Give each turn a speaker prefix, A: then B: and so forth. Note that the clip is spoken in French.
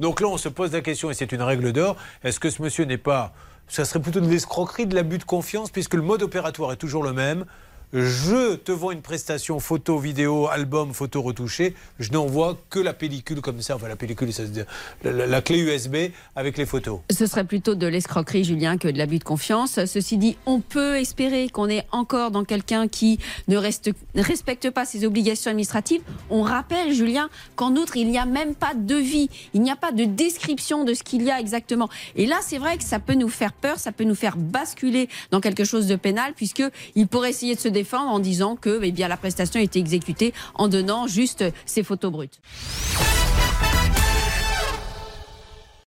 A: Donc là, on se pose la question, et c'est une règle d'or, est-ce que ce monsieur n'est pas... Ça serait plutôt de l'escroquerie, de l'abus de confiance, puisque le mode opératoire est toujours le même je te vends une prestation photo, vidéo, album, photo retouchée, je n'envoie que la pellicule comme ça, enfin la pellicule, ça la, la, clé USB avec les photos.
B: Ce serait plutôt de l'escroquerie, Julien, que de l'abus de confiance. Ceci dit, on peut espérer qu'on est encore dans quelqu'un qui ne, respecte pas ses obligations administratives. On rappelle, Julien, qu'en outre, il n'y a même pas de devis, il n'y a pas de description de ce qu'il y a exactement. Et là, c'est vrai que ça peut nous faire peur, ça peut nous faire basculer dans quelque chose de pénal, puisqu'il pourrait essayer de se en disant que eh la prestation a été exécutée en donnant juste ces photos brutes.